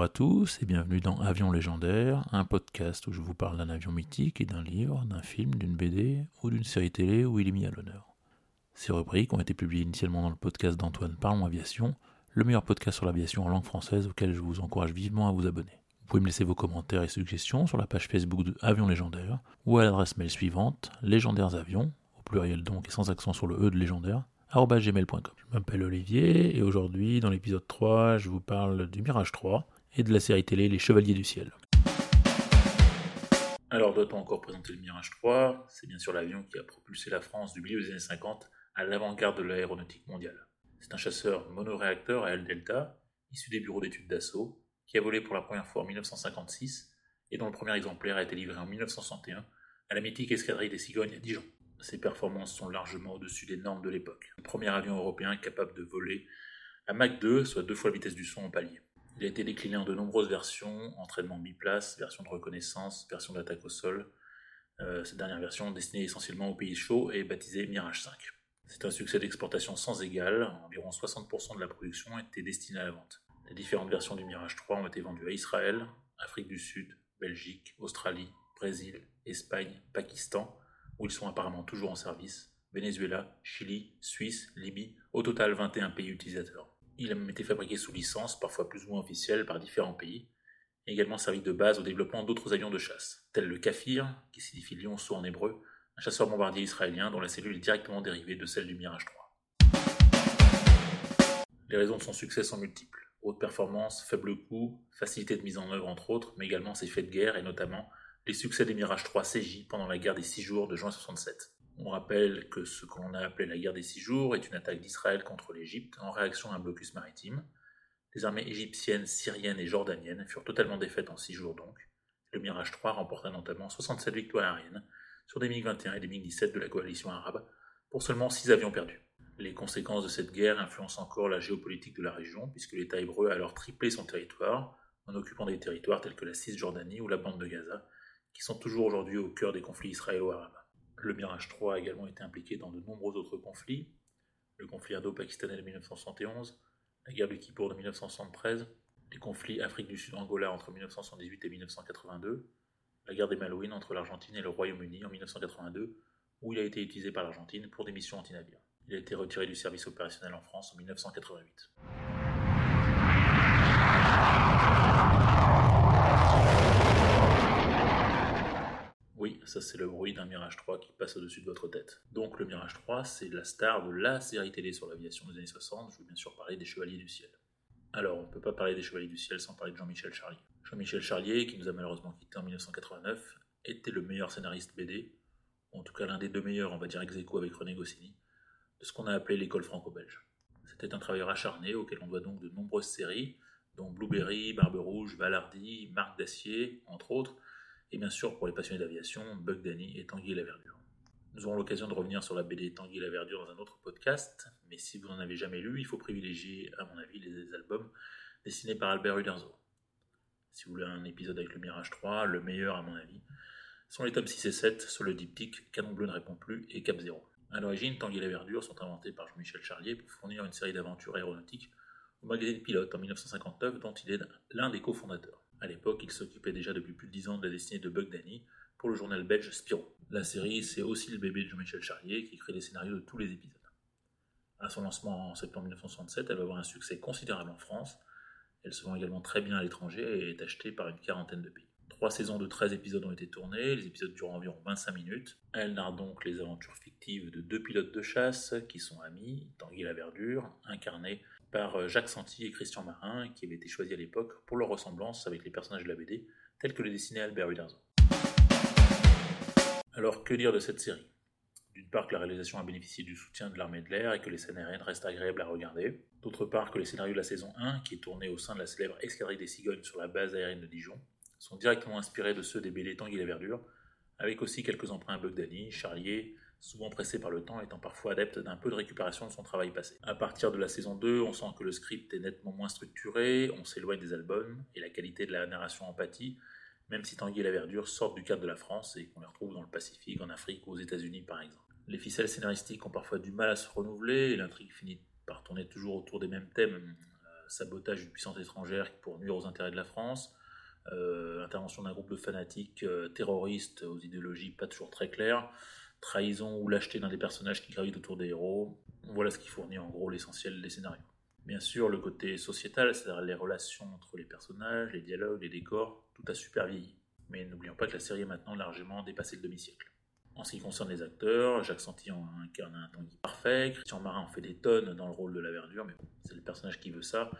Bonjour à tous et bienvenue dans Avion légendaire, un podcast où je vous parle d'un avion mythique et d'un livre, d'un film, d'une BD ou d'une série télé où il est mis à l'honneur. Ces rubriques ont été publiées initialement dans le podcast d'Antoine Parlons Aviation, le meilleur podcast sur l'aviation en langue française auquel je vous encourage vivement à vous abonner. Vous pouvez me laisser vos commentaires et suggestions sur la page Facebook de Avion légendaire ou à l'adresse mail suivante légendairesavions, au pluriel donc et sans accent sur le E de légendaire, gmail.com. Je m'appelle Olivier et aujourd'hui, dans l'épisode 3, je vous parle du Mirage 3 et de la série télé Les Chevaliers du Ciel. Alors, doit-on encore présenter le Mirage 3 C'est bien sûr l'avion qui a propulsé la France du milieu des années 50 à l'avant-garde de l'aéronautique mondiale. C'est un chasseur monoréacteur à aile delta, issu des bureaux d'études d'assaut, qui a volé pour la première fois en 1956 et dont le premier exemplaire a été livré en 1961 à la mythique escadrille des Cigognes à Dijon. Ses performances sont largement au-dessus des normes de l'époque. Le premier avion européen capable de voler à Mach 2, soit deux fois la vitesse du son en palier. Il a été décliné en de nombreuses versions, entraînement biplace, version de reconnaissance, version d'attaque au sol. Euh, cette dernière version, destinée essentiellement aux pays chauds, est baptisée Mirage 5. C'est un succès d'exportation sans égal, environ 60% de la production était destinée à la vente. Les différentes versions du Mirage 3 ont été vendues à Israël, Afrique du Sud, Belgique, Australie, Brésil, Espagne, Pakistan, où ils sont apparemment toujours en service, Venezuela, Chili, Suisse, Libye, au total 21 pays utilisateurs. Il a même été fabriqué sous licence, parfois plus ou moins officielle, par différents pays, et également servi de base au développement d'autres avions de chasse, tels le Kafir, qui signifie lionceau en hébreu, un chasseur bombardier israélien dont la cellule est directement dérivée de celle du Mirage 3. Les raisons de son succès sont multiples. Haute performance, faible coût, facilité de mise en œuvre entre autres, mais également ses faits de guerre et notamment les succès des Mirage 3 CJ pendant la guerre des 6 jours de juin 67. On rappelle que ce qu'on a appelé la guerre des 6 jours est une attaque d'Israël contre l'Égypte en réaction à un blocus maritime. Les armées égyptiennes, syriennes et jordaniennes furent totalement défaites en 6 jours donc. Le Mirage 3 remporta notamment 67 victoires aériennes sur des MiG-21 et des MiG-17 de la coalition arabe pour seulement 6 avions perdus. Les conséquences de cette guerre influencent encore la géopolitique de la région puisque l'État hébreu a alors triplé son territoire en occupant des territoires tels que la Cisjordanie ou la bande de Gaza qui sont toujours aujourd'hui au cœur des conflits israélo-arabes. Le Mirage 3 a également été impliqué dans de nombreux autres conflits, le conflit indo-pakistanais de 1971, la guerre du Kippour de 1973, les conflits Afrique du Sud-Angola entre 1978 et 1982, la guerre des Malouines entre l'Argentine et le Royaume-Uni en 1982, où il a été utilisé par l'Argentine pour des missions anti-navires. Il a été retiré du service opérationnel en France en 1988. Oui, ça c'est le bruit d'un Mirage 3 qui passe au-dessus de votre tête. Donc le Mirage 3, c'est la star de la série télé sur l'aviation des années 60. Je veux bien sûr parler des Chevaliers du Ciel. Alors, on ne peut pas parler des Chevaliers du Ciel sans parler de Jean-Michel Charlier. Jean-Michel Charlier, qui nous a malheureusement quittés en 1989, était le meilleur scénariste BD, en tout cas l'un des deux meilleurs, on va dire ex aequo avec René Goscinny, de ce qu'on a appelé l'école franco-belge. C'était un travailleur acharné auquel on doit donc de nombreuses séries, dont Blueberry, Barbe Rouge, Valardy, Marc d'Acier, entre autres, et bien sûr pour les passionnés d'aviation, Bug Danny et Tanguy la Verdure. Nous aurons l'occasion de revenir sur la BD Tanguy la Verdure dans un autre podcast, mais si vous n'en avez jamais lu, il faut privilégier, à mon avis, les albums dessinés par Albert Uderzo. Si vous voulez un épisode avec le Mirage 3, le meilleur à mon avis, sont les tomes 6 et 7 sur le diptyque Canon Bleu ne répond plus et Cap Zéro. À l'origine, Tanguy et la Verdure sont inventés par Jean-Michel Charlier pour fournir une série d'aventures aéronautiques au magazine Pilote en 1959 dont il est l'un des cofondateurs. À l'époque, il s'occupait déjà depuis plus de 10 ans de la destinée de Bug Danny pour le journal belge Spirou. La série, c'est aussi le bébé de Jean-Michel Charlier qui crée les scénarios de tous les épisodes. À son lancement en septembre 1967, elle va avoir un succès considérable en France. Elle se vend également très bien à l'étranger et est achetée par une quarantaine de pays. Trois saisons de 13 épisodes ont été tournées, les épisodes durent environ 25 minutes. Elle narre donc les aventures fictives de deux pilotes de chasse qui sont amis, Tanguy la Verdure, incarnés par Jacques Santi et Christian Marin, qui avaient été choisis à l'époque pour leur ressemblance avec les personnages de la BD, tels que le dessinait Albert Uderzo. Alors que dire de cette série? D'une part que la réalisation a bénéficié du soutien de l'armée de l'air et que les scènes aériennes restent agréables à regarder. D'autre part que les scénarios de la saison 1, qui est tourné au sein de la célèbre escadrille des cigognes sur la base aérienne de Dijon, sont directement inspirés de ceux des BD Tanguy la Verdure, avec aussi quelques emprunts Bugdani, Charlier, souvent pressé par le temps, étant parfois adepte d'un peu de récupération de son travail passé. À partir de la saison 2, on sent que le script est nettement moins structuré, on s'éloigne des albums, et la qualité de la narration empathie, même si Tanguy et la Verdure sortent du cadre de la France et qu'on les retrouve dans le Pacifique, en Afrique ou aux États-Unis par exemple. Les ficelles scénaristiques ont parfois du mal à se renouveler, et l'intrigue finit par tourner toujours autour des mêmes thèmes, euh, sabotage d'une puissance étrangère pour nuire aux intérêts de la France, euh, intervention d'un groupe de fanatiques euh, terroristes aux idéologies pas toujours très claires, trahison ou lâcheté d'un des personnages qui gravitent autour des héros. Voilà ce qui fournit en gros l'essentiel des scénarios. Bien sûr, le côté sociétal, c'est-à-dire les relations entre les personnages, les dialogues, les décors, tout a super vieilli. Mais n'oublions pas que la série est maintenant largement dépassé le demi-siècle. En ce qui concerne les acteurs, Jacques Santi en incarne un Tanguy parfait, Christian Marin en fait des tonnes dans le rôle de la verdure, mais bon, c'est le personnage qui veut ça.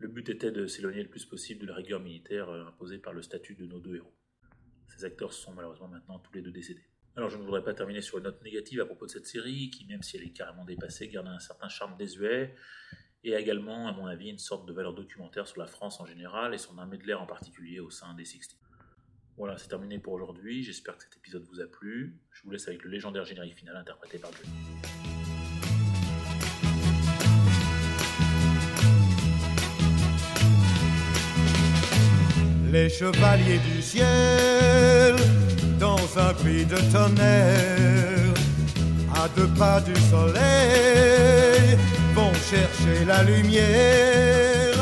Le but était de s'éloigner le plus possible de la rigueur militaire euh, imposée par le statut de nos deux héros. Ces acteurs sont malheureusement maintenant tous les deux décédés. Alors je ne voudrais pas terminer sur une note négative à propos de cette série, qui même si elle est carrément dépassée, garde un certain charme désuet, et également, à mon avis, une sorte de valeur documentaire sur la France en général et son armée de l'air en particulier au sein des 60. Voilà, c'est terminé pour aujourd'hui. J'espère que cet épisode vous a plu. Je vous laisse avec le légendaire générique final interprété par Johnny. Les chevaliers du ciel, dans un puits de tonnerre, à deux pas du soleil, vont chercher la lumière.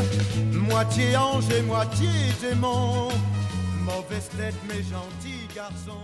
Moitié ange et moitié démon, mauvaise tête mais gentil garçon.